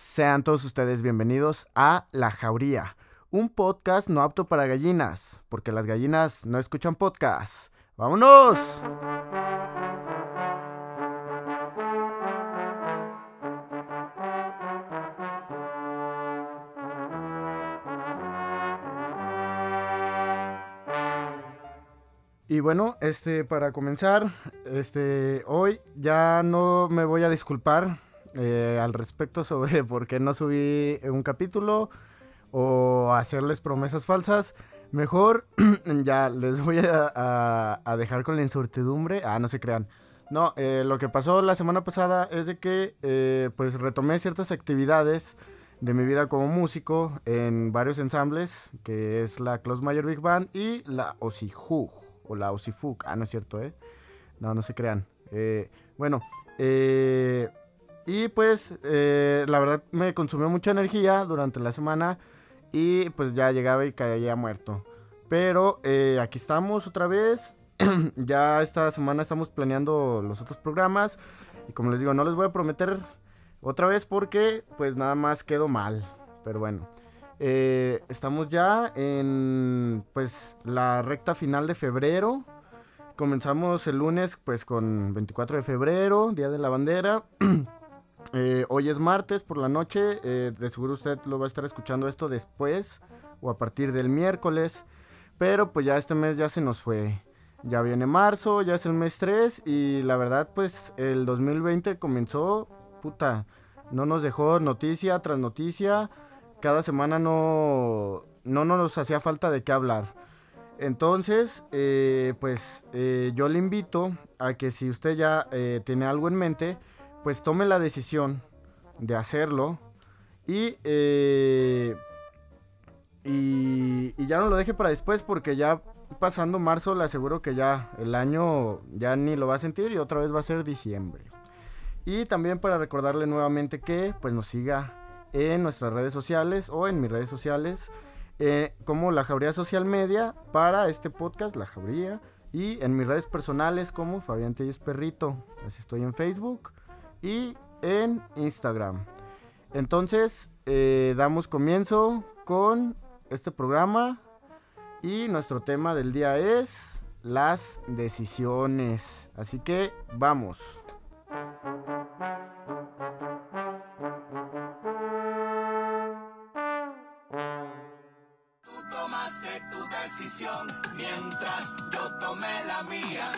Sean todos ustedes bienvenidos a La Jauría, un podcast no apto para gallinas, porque las gallinas no escuchan podcasts. ¡Vámonos! Y bueno, este, para comenzar, este, hoy ya no me voy a disculpar eh, al respecto sobre por qué no subí un capítulo o hacerles promesas falsas. Mejor ya les voy a, dejar con la incertidumbre. Ah, no se crean. No, eh, lo que pasó la semana pasada es de que eh, pues retomé ciertas actividades de mi vida como músico en varios ensambles, que es la Close Mayor Big Band y la Osihug o la Osifug. Ah, no es cierto, ¿eh? No, no se crean. bueno, eh, y pues eh, la verdad me consumió mucha energía durante la semana y pues ya llegaba y caía muerto. Pero eh, aquí estamos otra vez. ya esta semana estamos planeando los otros programas. Y como les digo, no les voy a prometer otra vez porque pues nada más quedó mal. Pero bueno. Eh, estamos ya en pues la recta final de febrero. Comenzamos el lunes pues con 24 de febrero, Día de la Bandera. Eh, hoy es martes por la noche, eh, de seguro usted lo va a estar escuchando esto después o a partir del miércoles, pero pues ya este mes ya se nos fue. Ya viene marzo, ya es el mes 3 y la verdad pues el 2020 comenzó, puta, no nos dejó noticia tras noticia, cada semana no, no nos hacía falta de qué hablar. Entonces, eh, pues yo le invito a que si usted ya tiene algo en mente, pues tome la decisión de hacerlo y, eh, y, ya no lo deje para después porque ya pasando marzo le aseguro que ya el año ya ni lo va a sentir y otra vez va a ser diciembre. Y también para recordarle nuevamente que pues nos siga en nuestras redes sociales o en mis redes sociales eh, como La Jauría Social Media para este podcast La Jauría y en mis redes personales como Fabián Telles Perrito. Así estoy en Facebook y en Instagram. Entonces, eh, damos comienzo con este programa y nuestro tema del día es las decisiones. Así que vamos. Tú tomaste tu decisión mientras yo tomé la mía.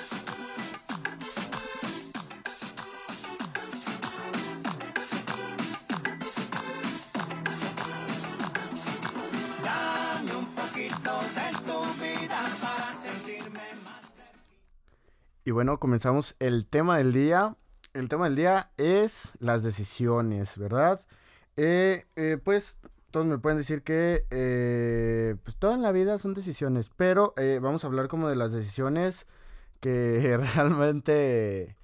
Y bueno, comenzamos el tema del día. El tema del día es las decisiones, ¿verdad? Eh, eh, pues todos me pueden decir que eh, pues toda en la vida son decisiones, pero vamos a hablar como de las decisiones que realmente,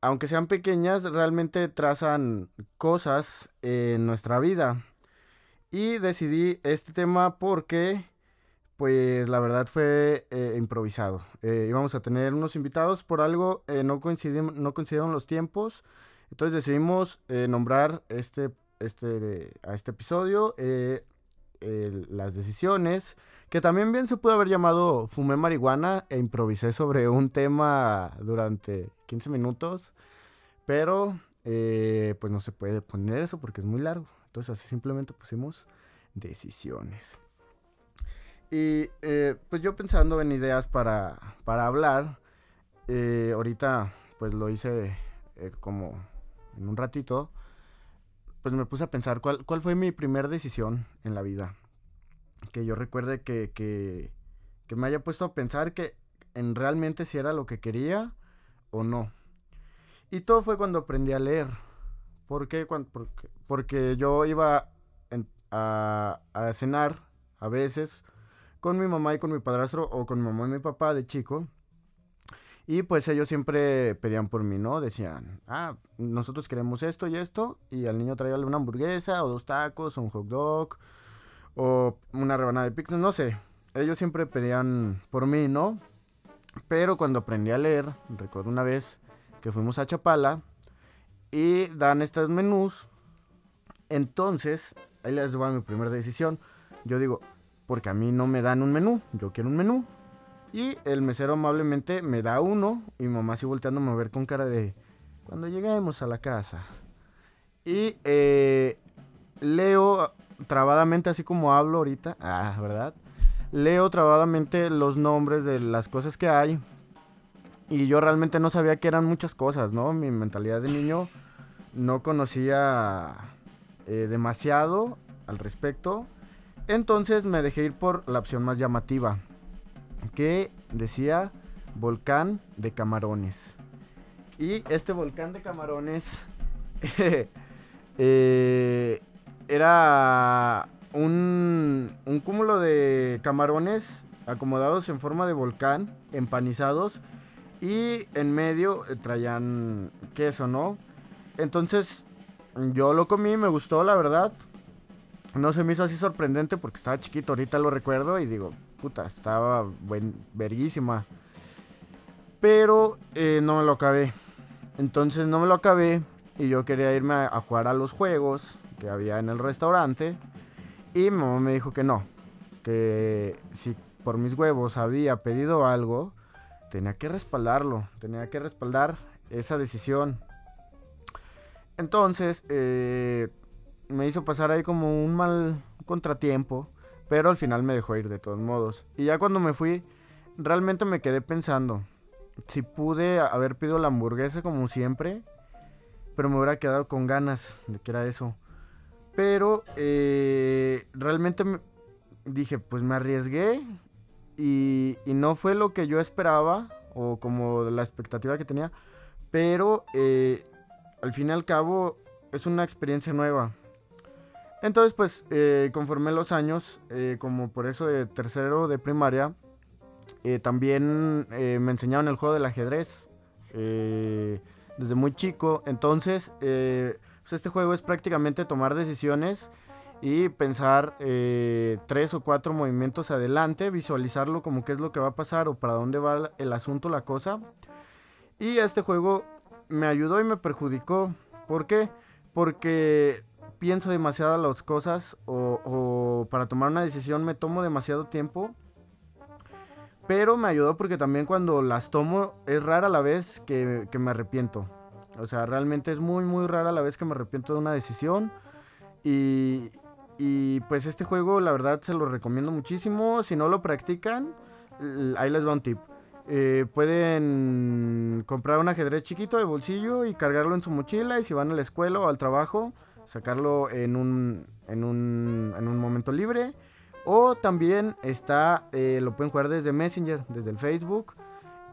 aunque sean pequeñas, realmente trazan cosas en nuestra vida. Y decidí este tema porque pues la verdad fue eh, improvisado. Eh, íbamos a tener unos invitados, por algo eh, no, coincidieron, no coincidieron los tiempos. Entonces decidimos nombrar este, este, a este episodio las decisiones, que también bien se pudo haber llamado Fumé marihuana e improvisé sobre un tema durante 15 minutos, pero pues no se puede poner eso porque es muy largo. Entonces así simplemente pusimos decisiones. Y eh, pues yo pensando en ideas para, para hablar, eh, ahorita pues lo hice eh, como en un ratito, pues me puse a pensar cuál, cuál fue mi primera decisión en la vida. Que yo recuerde que, que, que me haya puesto a pensar que en realmente si era lo que quería o no. Y todo fue cuando aprendí a leer. ¿Por qué? Porque, porque yo iba a cenar a veces con mi mamá y con mi padrastro o con mi mamá y mi papá de chico. Y pues ellos siempre pedían por mí, ¿no? Decían, ah, nosotros queremos esto y esto. Y al niño traía una hamburguesa o dos tacos o un hot dog o una rebanada de pizza, no sé. Ellos siempre pedían por mí, ¿no? Pero cuando aprendí a leer, recuerdo una vez que fuimos a Chapala y dan estos menús Entonces, ahí les va mi primera decisión. Yo digo, porque a mí no me dan un menú, yo quiero un menú. Y el mesero amablemente me da uno y mamá así volteándome a ver con cara de, cuando lleguemos a la casa. Y eh, leo trabadamente, así como hablo ahorita, ah, ¿verdad? Leo trabadamente los nombres de las cosas que hay. Y yo realmente no sabía que eran muchas cosas, ¿no? Mi mentalidad de niño no conocía eh, demasiado al respecto. Entonces me dejé ir por la opción más llamativa, que decía volcán de camarones. Y este volcán de camarones eh, era un, un cúmulo de camarones acomodados en forma de volcán, empanizados, y en medio eh, traían queso, ¿no? Entonces yo lo comí, me gustó, la verdad. No se me hizo así sorprendente porque estaba chiquito, ahorita lo recuerdo y digo, puta, estaba buen, verguísima. Pero eh, no me lo acabé. Entonces no me lo acabé y yo quería irme a, jugar a los juegos que había en el restaurante. Y mi mamá me dijo que no. Que si por mis huevos había pedido algo, tenía que respaldarlo. Tenía que respaldar esa decisión. Entonces, eh, me hizo pasar ahí como un mal contratiempo. Pero al final me dejó ir de todos modos. Y ya cuando me fui, realmente me quedé pensando si pude haber pedido la hamburguesa como siempre, pero me hubiera quedado con ganas de que era eso. Pero eh, realmente dije, pues me arriesgué y, no fue lo que yo esperaba o como la expectativa que tenía, pero eh, al fin y al cabo es una experiencia nueva. Entonces, pues, eh, conforme los años, como por eso de tercero de primaria, eh, también eh, me enseñaron el juego del ajedrez eh, desde muy chico. Entonces, pues este juego es prácticamente tomar decisiones y pensar tres o cuatro movimientos adelante, visualizarlo como qué es lo que va a pasar o para dónde va el asunto, la cosa. Y este juego me ayudó y me perjudicó. ¿Por qué? Porque pienso demasiado las cosas o, para tomar una decisión me tomo demasiado tiempo pero me ayudó porque también cuando las tomo es rara la vez que, me arrepiento. O sea, realmente es muy, muy rara la vez que me arrepiento de una decisión. Y, y pues este juego la verdad se lo recomiendo muchísimo. Si no lo practican, ahí les va un tip. Eh, pueden comprar un ajedrez chiquito de bolsillo y cargarlo en su mochila y si van a la escuela o al trabajo, sacarlo en un, en un, en un momento libre o también está, eh, lo pueden jugar desde Messenger, desde el Facebook.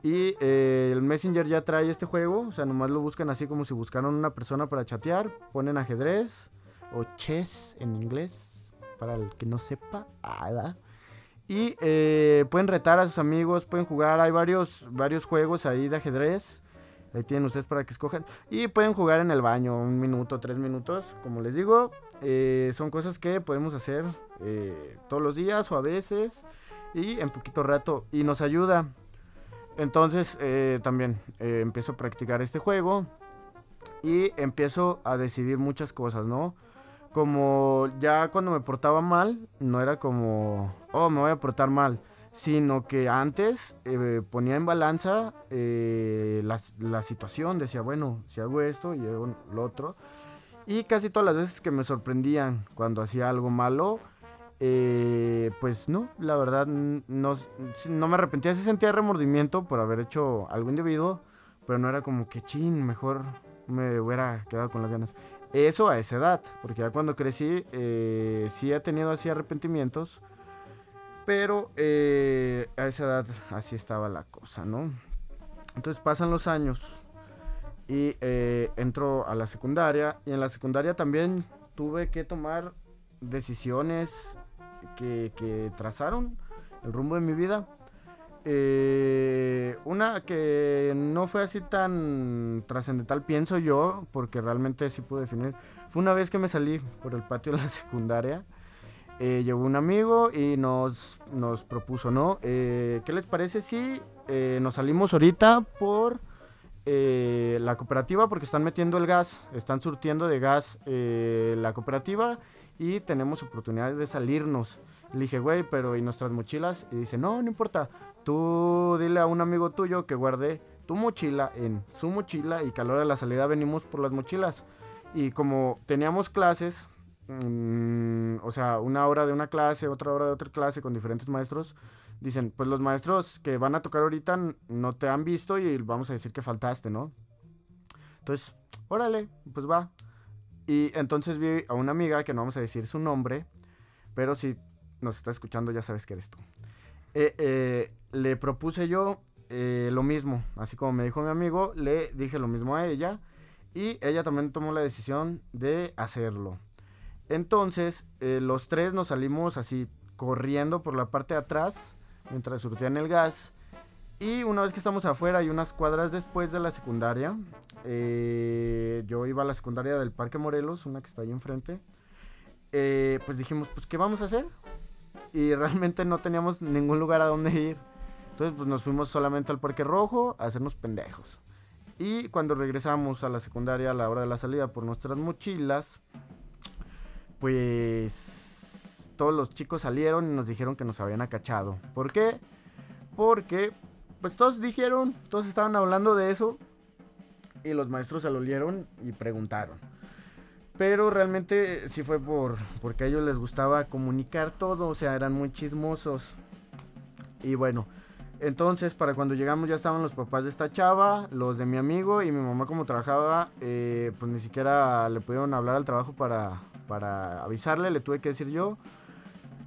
Y eh, el Messenger ya trae este juego, o sea, nomás lo buscan así como si buscaran una persona para chatear. Ponen ajedrez o chess en inglés, para el que no sepa. Ah, y eh, pueden retar a sus amigos, pueden jugar. Hay varios, varios juegos ahí de ajedrez. Ahí tienen ustedes para que escojan. Y pueden jugar en el baño un minuto, tres minutos. Como les digo, son cosas que podemos hacer eh, todos los días o a veces y en poquito rato y nos ayuda. Entonces eh, también eh, empiezo a practicar este juego y empiezo a decidir muchas cosas, ¿no? Como ya cuando me portaba mal, no era como, oh, me voy a portar mal, sino que antes ponía en balanza la, la, situación, decía, bueno, si hago esto y hago lo otro. Y casi todas las veces que me sorprendían cuando hacía algo malo, eh, pues no, la verdad no, no me arrepentía, sí sentía remordimiento por haber hecho algo indebido, pero no era como que chin, mejor me hubiera quedado con las ganas. Eso a esa edad, porque ya cuando crecí eh, sí he tenido así arrepentimientos, pero eh, a esa edad así estaba la cosa, ¿no? Entonces pasan los años y eh, entro a la secundaria y en la secundaria también tuve que tomar decisiones que, trazaron el rumbo de mi vida. Eh, una que no fue así tan trascendental, pienso yo, porque realmente sí pude definir. Fue una vez que me salí por el patio de la secundaria. Eh, llegó un amigo y nos, nos propuso, ¿no? Eh, ¿Qué les parece si nos salimos ahorita por eh, la cooperativa porque están metiendo el gas, están surtiendo de gas eh, la cooperativa y tenemos oportunidad de salirnos. Le dije, güey, pero ¿y nuestras mochilas? Y dice, no, no importa. Tú dile a un amigo tuyo que guarde tu mochila en su mochila y que a la hora de la salida venimos por las mochilas. Y como teníamos clases, mm, o sea, una hora de una clase, otra hora de otra clase con diferentes maestros, dicen, pues los maestros que van a tocar ahorita no te han visto y vamos a decir que faltaste, ¿no? Entonces, órale, pues va. Y entonces vi a una amiga que no vamos a decir su nombre, pero si nos está escuchando ya sabes que eres tú. Eh, eh, le propuse yo eh, lo mismo, así como me dijo mi amigo, le dije lo mismo a ella y ella también tomó la decisión de hacerlo. Entonces, eh, los tres nos salimos así corriendo por la parte de atrás mientras surtían el gas. Y una vez que estamos afuera y unas cuadras después de la secundaria, eh, yo iba a la secundaria del Parque Morelos, una que está ahí enfrente, eh, pues dijimos, pues ¿qué vamos a hacer? Y realmente no teníamos ningún lugar a donde ir. Entonces pues nos fuimos solamente al Parque Rojo a hacernos pendejos. Y cuando regresamos a la secundaria a la hora de la salida por nuestras mochilas, pues todos los chicos salieron y nos dijeron que nos habían acachado. ¿Por qué? Porque pues todos dijeron, todos estaban hablando de eso y los maestros se lo olieron y preguntaron. Pero realmente sí fue por porque a ellos les gustaba comunicar todo, o sea, eran muy chismosos. Y bueno, entonces para cuando llegamos ya estaban los papás de esta chava, los de mi amigo y mi mamá como trabajaba, eh, pues ni siquiera le pudieron hablar al trabajo para, para avisarle, le tuve que decir yo.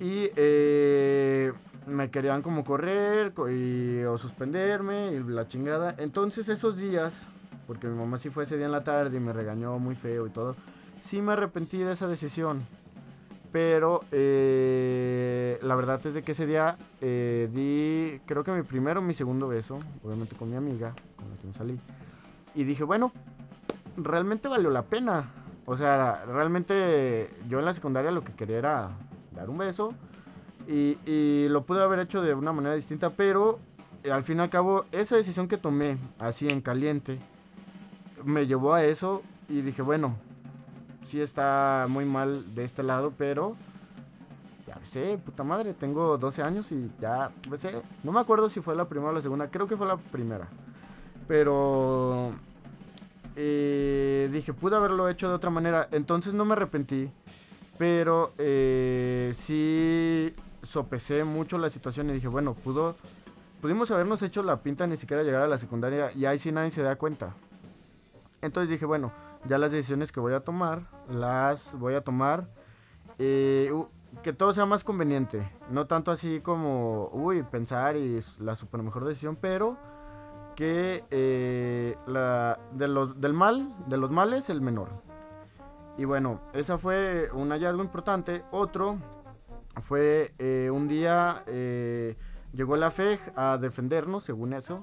Y eh, me querían como correr co- y, o suspenderme y la chingada. Entonces esos días, porque mi mamá sí fue ese día en la tarde y me regañó muy feo y todo, sí me arrepentí de esa decisión. Pero eh, la verdad es de que ese día eh, di, creo que mi primero mi segundo beso, obviamente con mi amiga, con la que me salí. Y dije, bueno, realmente valió la pena. O sea, realmente yo en la secundaria lo que quería era dar un beso. Y, y lo pude haber hecho de una manera distinta, pero eh, al fin y al cabo, esa decisión que tomé, así en caliente, me llevó a eso y dije, bueno, sí está muy mal de este lado, pero ya besé, puta madre, tengo 12 años y ya. No me acuerdo si fue la primera o la segunda, creo que fue la primera. Pero eh, dije, pude haberlo hecho de otra manera, entonces no me arrepentí. Pero eh, sí sopesé mucho la situación y dije, bueno, pudo, pudimos habernos hecho la pinta ni siquiera llegar a la secundaria y ahí sí nadie se da cuenta. Entonces dije, bueno, ya las decisiones que voy a tomar, las voy a tomar. eh, que todo sea más conveniente. No tanto así como, uy, pensar y la super mejor decisión, pero que eh, la, de los, del mal, de los males, el menor. Y bueno, esa fue un hallazgo importante. Otro fue eh, un día, eh, llegó la FEG a defendernos, según eso,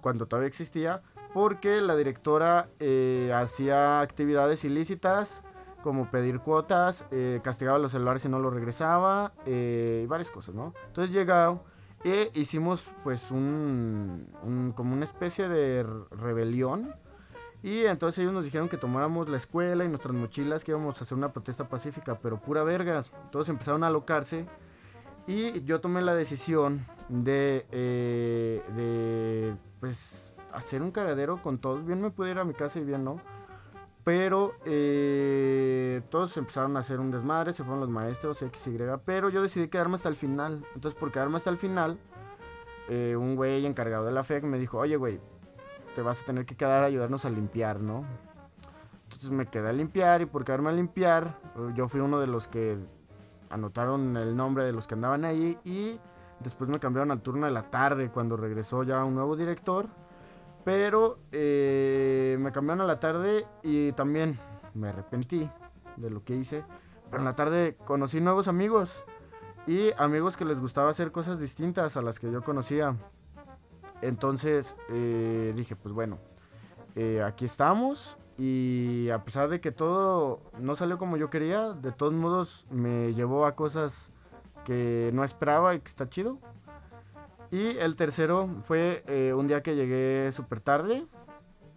cuando todavía existía, porque la directora eh, hacía actividades ilícitas, como pedir cuotas, castigaba los celulares si no lo regresaba, y varias cosas, ¿no? Entonces llegamos e hicimos pues un, como una especie de rebelión. Y entonces ellos nos dijeron que tomáramos la escuela y nuestras mochilas, que íbamos a hacer una protesta pacífica, pero pura verga. Todos empezaron a alocarse. Y yo tomé la decisión de, eh, de pues, hacer un cagadero con todos. Bien me pude ir a mi casa y bien no. Pero eh, todos empezaron a hacer un desmadre, se fueron los maestros, X. Pero yo decidí quedarme hasta el final. Entonces, por quedarme hasta el final, eh, un güey encargado de la FEC me dijo, oye, güey, te vas a tener que quedar a ayudarnos a limpiar, ¿no? Entonces me quedé a limpiar y por quedarme a limpiar, eh, yo fui uno de los que anotaron el nombre de los que andaban ahí y después me cambiaron al turno de la tarde cuando regresó ya un nuevo director. Pero eh, me cambiaron a la tarde y también me arrepentí de lo que hice. Pero en la tarde conocí nuevos amigos y amigos que les gustaba hacer cosas distintas a las que yo conocía. Entonces eh, dije, pues bueno, eh, aquí estamos y a pesar de que todo no salió como yo quería, de todos modos me llevó a cosas que no esperaba y que está chido. Y el tercero fue eh, un día que llegué súper tarde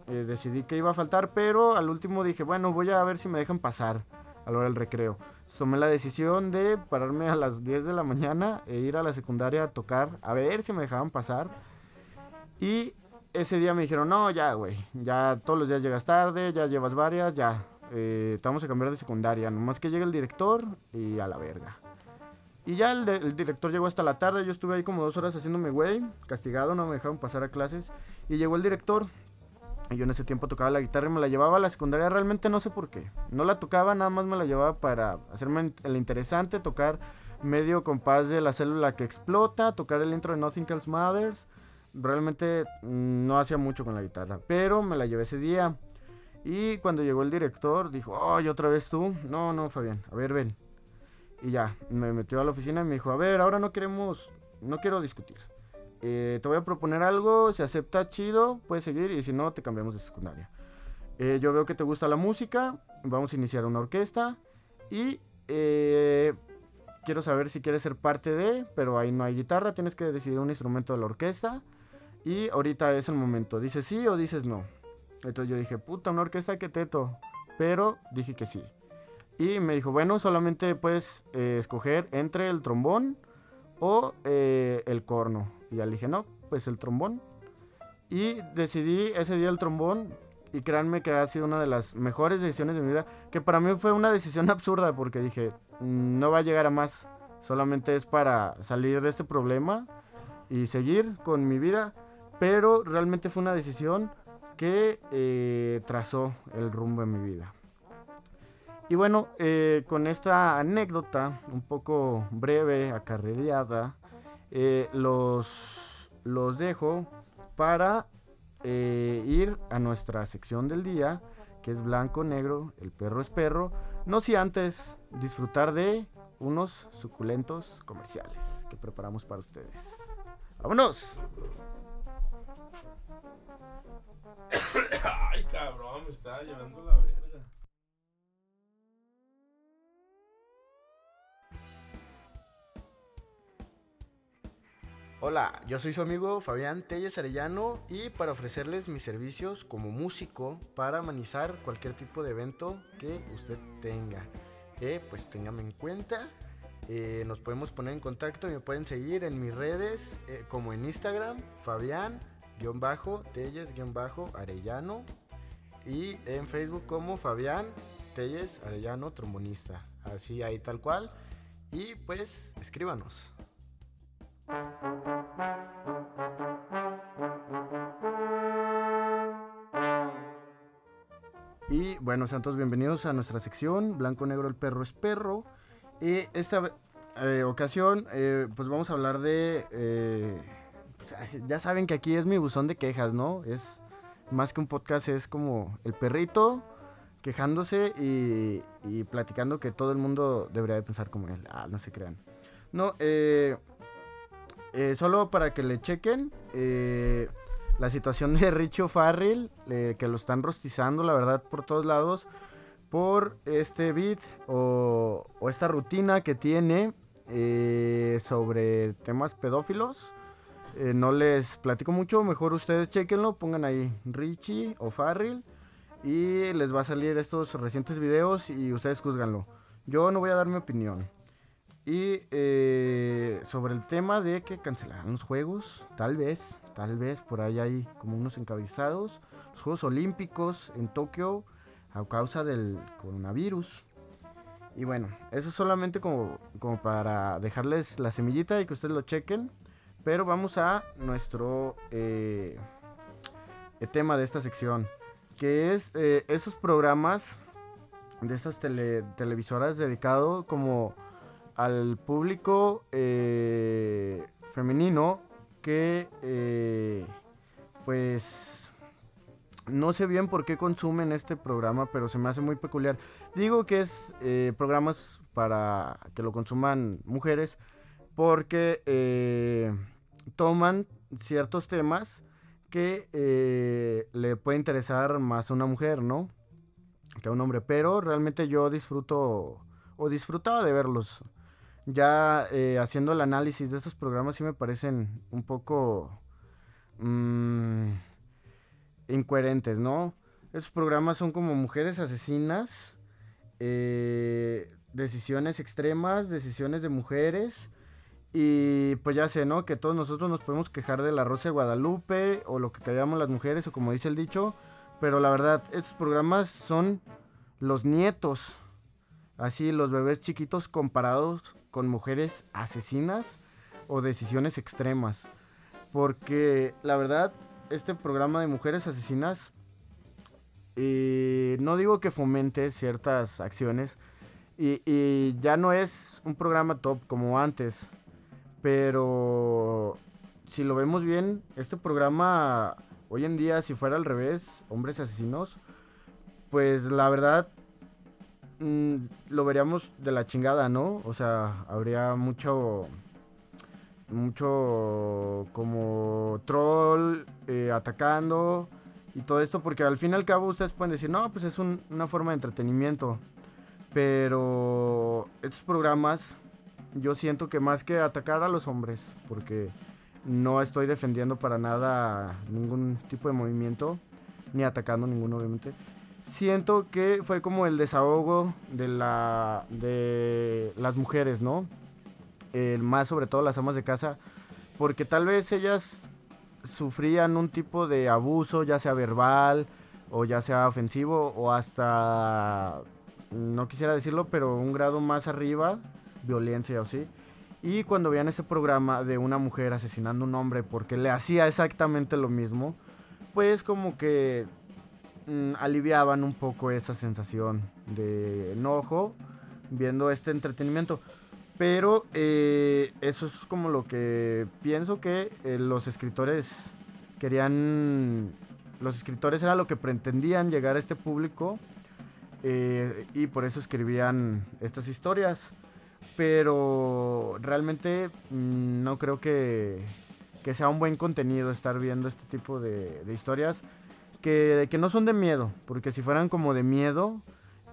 eh, decidí que iba a faltar, pero al último dije, bueno, voy a ver si me dejan pasar a la hora del recreo. Tomé la decisión de pararme a las 10 de la mañana e ir a la secundaria a tocar, a ver si me dejaban pasar. Y ese día me dijeron, no, ya, güey, ya todos los días llegas tarde, ya llevas varias, ya, eh, te vamos a cambiar de secundaria. Nomás que llegue el director y a la verga. Y ya el, de- el director llegó hasta la tarde, yo estuve ahí como dos horas haciéndome güey, castigado, no me dejaron pasar a clases. Y llegó el director, y yo en ese tiempo tocaba la guitarra y me la llevaba a la secundaria, realmente no sé por qué. No la tocaba, nada más me la llevaba para hacerme el interesante, tocar medio compás de la célula que explota, tocar el intro de Nothing Else Matters. Realmente mm, no hacía mucho con la guitarra, pero me la llevé ese día. Y cuando llegó el director, dijo, ¡ay, otra vez tú! No, no, Fabián, a ver, ven. Y ya, me metió a la oficina y me dijo, a ver, ahora no queremos, no quiero discutir. Eh, te voy a proponer algo, si acepta, chido, puedes seguir y si no, te cambiamos de secundaria. Eh, yo veo que te gusta la música, vamos a iniciar una orquesta y eh, quiero saber si quieres ser parte de, pero ahí no hay guitarra, tienes que decidir un instrumento de la orquesta y ahorita es el momento, dices sí o dices no. Entonces yo dije, puta, una orquesta que teto, pero dije que sí. Y me dijo, bueno, solamente puedes eh, escoger entre el trombón o eh, el corno. Y ya le dije, no, pues el trombón. Y decidí ese día el trombón. Y créanme que ha sido una de las mejores decisiones de mi vida. Que para mí fue una decisión absurda porque dije, "Mm, no va a llegar a más. Solamente es para salir de este problema y seguir con mi vida. Pero realmente fue una decisión que eh, trazó el rumbo de mi vida. Y bueno, eh, con esta anécdota un poco breve, acarreada, eh, los, los dejo para eh, ir a nuestra sección del día, que es blanco, negro, el perro es perro. No si antes disfrutar de unos suculentos comerciales que preparamos para ustedes. ¡Vámonos! Ay, cabrón, me está llevando la Hola, yo soy su amigo Fabián Telles Arellano y para ofrecerles mis servicios como músico para amenizar cualquier tipo de evento que usted tenga. Eh, pues téngame en cuenta. Eh, nos podemos poner en contacto y me pueden seguir en mis redes eh, como en Instagram, Fabián-Telles-Arellano y en Facebook como Fabián Telles Arellano Trombonista. Así ahí tal cual. Y pues escríbanos. Y bueno, sean todos bienvenidos a nuestra sección Blanco Negro el Perro es Perro. Y esta eh, ocasión, eh, pues vamos a hablar de... eh, pues, ya saben que aquí es mi buzón de quejas, ¿no? Es más que un podcast, es como el perrito quejándose y, y platicando que todo el mundo debería de pensar como él. Ah, no se crean. No, eh, eh, solo para que le chequen eh, la situación de Richo Farrell, eh, que lo están rostizando, la verdad, por todos lados, por este beat o, esta rutina que tiene sobre temas pedófilos. No les platico mucho, mejor ustedes chequenlo, pongan ahí Richie o Farrell y les va a salir estos recientes videos y ustedes juzganlo. Yo no voy a dar mi opinión. Y eh, sobre el tema de que cancelarán los juegos, tal vez, tal vez por ahí hay como unos encabezados. Los Juegos Olímpicos en Tokio a causa del coronavirus. Y bueno, eso solamente como, como para dejarles la semillita y que ustedes lo chequen. Pero vamos a nuestro eh, tema de esta sección, que es eh, esos programas de estas tele- televisoras dedicado como al público eh, femenino que eh, pues no sé bien por qué consumen este programa, pero se me hace muy peculiar. Digo que es eh, programas para que lo consuman mujeres porque eh, toman ciertos temas que le puede interesar más a una mujer, ¿no? Que a un hombre. Pero realmente yo disfruto o disfrutaba de verlos. Ya eh, haciendo el análisis de esos programas sí me parecen un poco... mm, incoherentes, ¿no? Esos programas son como mujeres asesinas, eh, decisiones extremas, decisiones de mujeres. Y pues ya sé, ¿no? Que todos nosotros nos podemos quejar de la Rosa de Guadalupe o lo que callamos las mujeres o como dice el dicho. Pero la verdad, estos programas son los nietos. Así, los bebés chiquitos comparados con mujeres asesinas o decisiones extremas. Porque la verdad, este programa de mujeres asesinas, eh, no digo que fomente ciertas acciones, y, y, ya no es un programa top como antes, pero si lo vemos bien, este programa hoy en día, si fuera al revés, hombres asesinos, pues la verdad mmm, lo veríamos de la chingada, ¿no? O sea, habría mucho mucho como troll eh, atacando y todo esto, porque al fin y al cabo ustedes pueden decir, no, pues es un, una forma de entretenimiento. Pero estos programas, yo siento que más que atacar a los hombres, porque no estoy defendiendo para nada ningún tipo de movimiento, ni atacando ninguno obviamente. Siento que fue como el desahogo de, la, de las mujeres, ¿no? más sobre todo las amas de casa, porque tal vez ellas sufrían un tipo de abuso, ya sea verbal o ya sea ofensivo o hasta, no quisiera decirlo, pero un grado más arriba, violencia o sí. Y cuando veían ese programa de una mujer asesinando a un hombre porque le hacía exactamente lo mismo, pues como que mmm, aliviaban un poco esa sensación de enojo viendo este entretenimiento. Pero eh, eso es como lo que pienso que eh, los escritores querían, los escritores era lo que pretendían llegar a este público eh, y por eso escribían estas historias. Pero realmente mmm, no creo que, que, sea un buen contenido estar viendo este tipo de, de historias que, que, no son de miedo, porque si fueran como de miedo,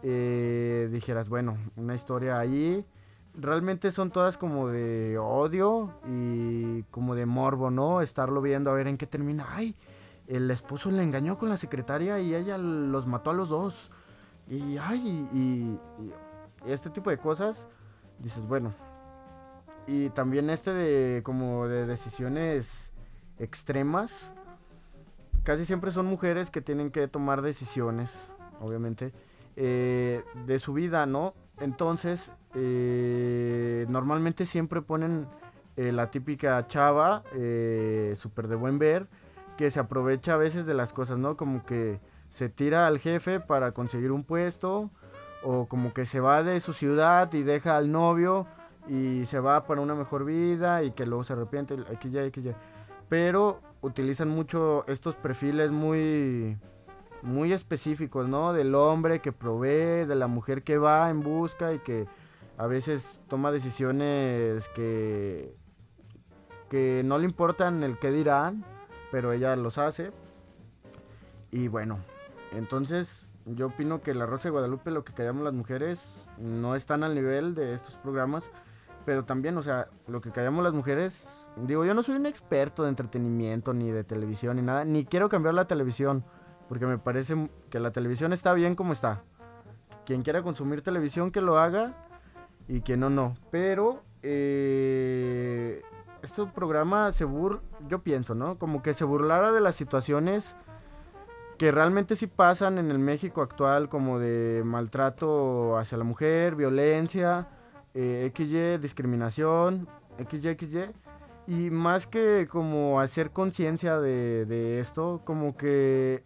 dijeras, bueno, una historia ahí realmente son todas como de odio y como de morbo, ¿no? Estarlo viendo a ver en qué termina. Ay, el esposo le engañó con la secretaria y ella los mató a los dos. Y ay, y, y este tipo de cosas, dices, bueno. Y también este de como de decisiones extremas. Casi siempre son mujeres que tienen que tomar decisiones, obviamente, eh, de su vida, ¿no? Entonces, eh, normalmente siempre ponen eh, la típica chava, súper de buen ver, que se aprovecha a veces de las cosas, ¿no? Como que se tira al jefe para conseguir un puesto, o como que se va de su ciudad y deja al novio y se va para una mejor vida y que luego se arrepiente, XY, XY. Pero utilizan mucho estos perfiles muy muy específicos, ¿no? Del hombre que provee, de la mujer que va en busca y que a veces toma decisiones que, que no le importan el que dirán, pero ella los hace. Y bueno, entonces yo opino que la Rosa de Guadalupe, lo que callamos las mujeres, no están al nivel de estos programas. Pero también, o sea, lo que callamos las mujeres, digo, yo no soy un experto de entretenimiento, ni de televisión, ni nada, ni quiero cambiar la televisión. Porque me parece que la televisión está bien como está. Quien quiera consumir televisión que lo haga y quien no, no. Pero eh, este programa se bur... Yo pienso, ¿no? Como que se burlara de las situaciones que realmente sí pasan en el México actual, como de maltrato hacia la mujer, violencia, eh, XY, discriminación, XY, XY. Y más que como hacer conciencia de, de esto, como que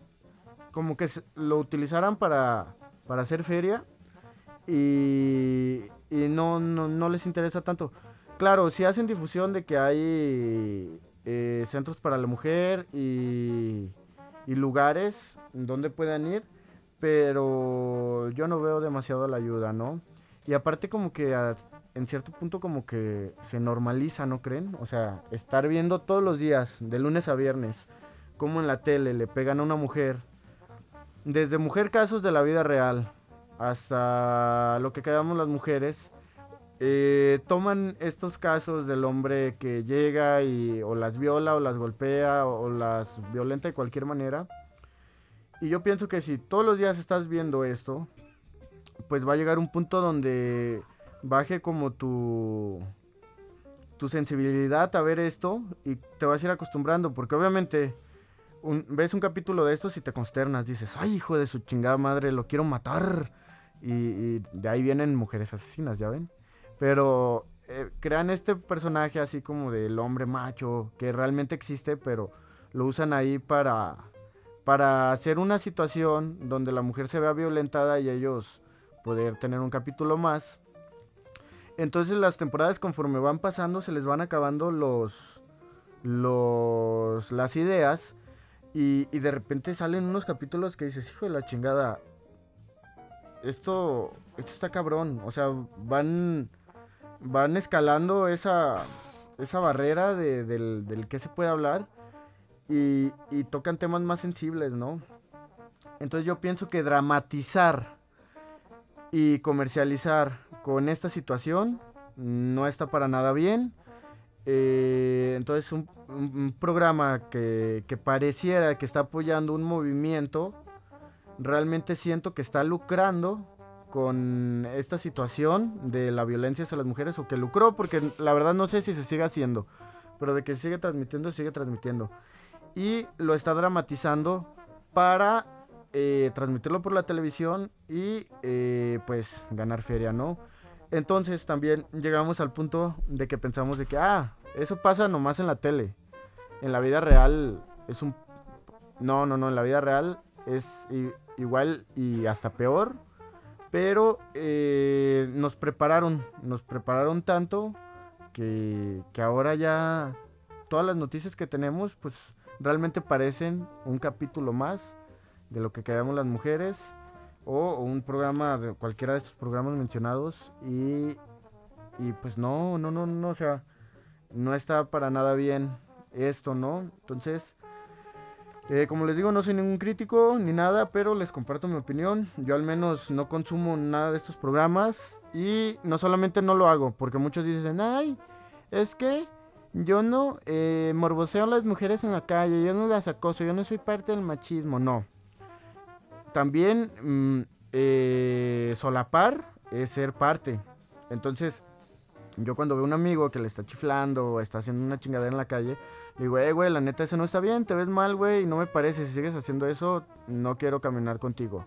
como que lo utilizaran para, para hacer feria y, y no, no, no, les interesa tanto. Claro, si hacen difusión de que hay eh, centros para la mujer y, y lugares donde puedan ir, pero yo no veo demasiado la ayuda, ¿no? Y aparte como que a, en cierto punto como que se normaliza, ¿no creen? O sea, estar viendo todos los días, de lunes a viernes, como en la tele le pegan a una mujer desde mujer casos de la vida real hasta lo que quedamos las mujeres, eh, toman estos casos del hombre que llega y o las viola o las golpea o las violenta de cualquier manera Y yo pienso que si todos los días estás viendo esto, pues va a llegar un punto donde baje como tu tu sensibilidad a ver esto y te vas a ir acostumbrando, porque obviamente ves un capítulo de estos y te consternas, dices, ay hijo de su chingada madre, lo quiero matar. Y, y de ahí vienen mujeres asesinas, ¿ya ven? Pero eh, crean este personaje así como del hombre macho, que realmente existe, pero lo usan ahí para, para hacer una situación donde la mujer se vea violentada y ellos poder tener un capítulo más. Entonces las temporadas conforme van pasando se les van acabando los, los las ideas y, y de repente salen unos capítulos que dices, hijo de la chingada, esto, esto está cabrón, o sea, van, van escalando esa, esa barrera de- del, del que se puede hablar y, y tocan temas más sensibles, ¿no? Entonces yo pienso que dramatizar y comercializar con esta situación no está para nada bien. Eh, entonces un, un- programa que, que pareciera que está apoyando un movimiento, realmente siento que está lucrando con esta situación de la violencia hacia las mujeres o que lucró, porque la verdad no sé si se sigue haciendo, pero de que sigue transmitiendo, sigue transmitiendo. Y lo está dramatizando para eh, transmitirlo por la televisión y eh, pues ganar feria, ¿no? Entonces también llegamos al punto de que pensamos de que, ah, eso pasa nomás en la tele. En la vida real es un... No, no, no, en la vida real es igual y hasta peor. Pero eh, nos prepararon, nos prepararon tanto que, que ahora ya todas las noticias que tenemos pues realmente parecen un capítulo más de lo que quedamos las mujeres o, un programa de cualquiera de estos programas mencionados y, y pues no, no, no, no, o sea, no está para nada bien esto, ¿no? Entonces, eh, como les digo, no soy ningún crítico ni nada, pero les comparto mi opinión. Yo al menos no consumo nada de estos programas y no solamente no lo hago, porque muchos dicen, ay, es que yo no eh, morboseo a las mujeres en la calle, yo no las acoso, yo no soy parte del machismo, no. También mm, eh, solapar es ser parte. Entonces, yo cuando veo un amigo que le está chiflando o está haciendo una chingadera en la calle, le digo, eh, güey, la neta, eso no está bien, te ves mal, güey, y no me parece, si sigues haciendo eso, no quiero caminar contigo.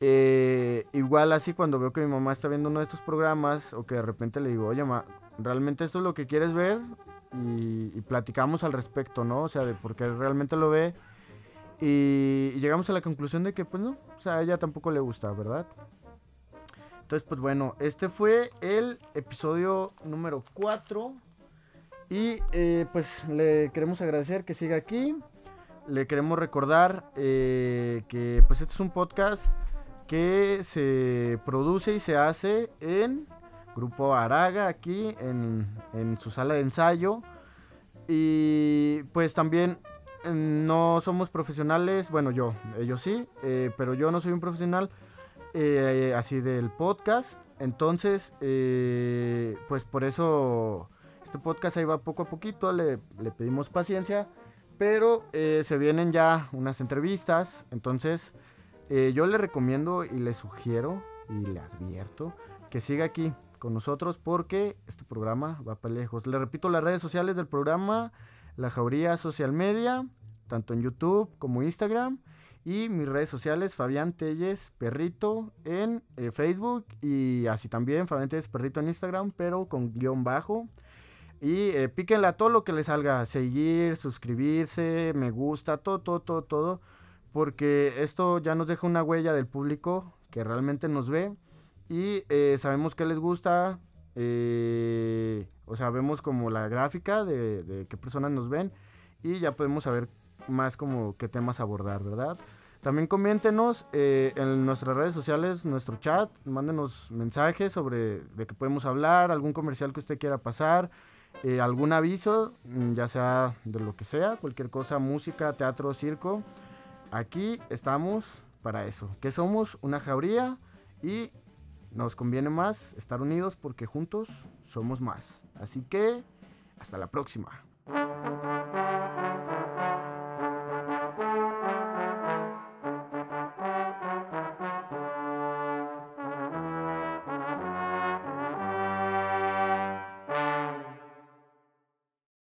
Eh, igual así cuando veo que mi mamá está viendo uno de estos programas o que de repente le digo, oye, ma, ¿realmente esto es lo que quieres ver? Y, y platicamos al respecto, ¿no? O sea, de por qué realmente lo ve. Y, llegamos a la conclusión de que, pues no, o sea, a ella tampoco le gusta, ¿verdad? Entonces, pues bueno, este fue el episodio número 4. Y eh, pues le queremos agradecer que siga aquí. Le queremos recordar eh, que pues este es un podcast que se produce y se hace en Grupo Araga aquí en, en su sala de ensayo. Y pues también no somos profesionales, bueno yo, ellos sí, eh, pero yo no soy un profesional eh, así del podcast. Entonces, eh, pues por eso este podcast ahí va poco a poquito, le, le pedimos paciencia, pero se vienen ya unas entrevistas, entonces yo le recomiendo y le sugiero y le advierto que siga aquí con nosotros porque este programa va para lejos. Le repito las redes sociales del programa, La Jauría Social Media, tanto en YouTube como Instagram. Y mis redes sociales, Fabián Telles Perrito en eh, Facebook y así también Fabián Telles Perrito en Instagram, pero con guion bajo. Y eh, todo lo que les salga, seguir, suscribirse, me gusta, todo, todo, todo, todo. Porque esto ya nos deja una huella del público que realmente nos ve. Y eh, sabemos qué les gusta. Eh, o sea, vemos como la gráfica de, de qué personas nos ven. Y ya podemos saber más como qué temas abordar, ¿verdad? También coméntenos eh, en nuestras redes sociales, nuestro chat, mándenos mensajes sobre de qué podemos hablar, algún comercial que usted quiera pasar, eh, algún aviso, mm, ya sea de lo que sea, cualquier cosa, música, teatro, circo. Aquí estamos para eso, que somos una jauría y nos conviene más estar unidos porque juntos somos más. Así que, hasta la próxima.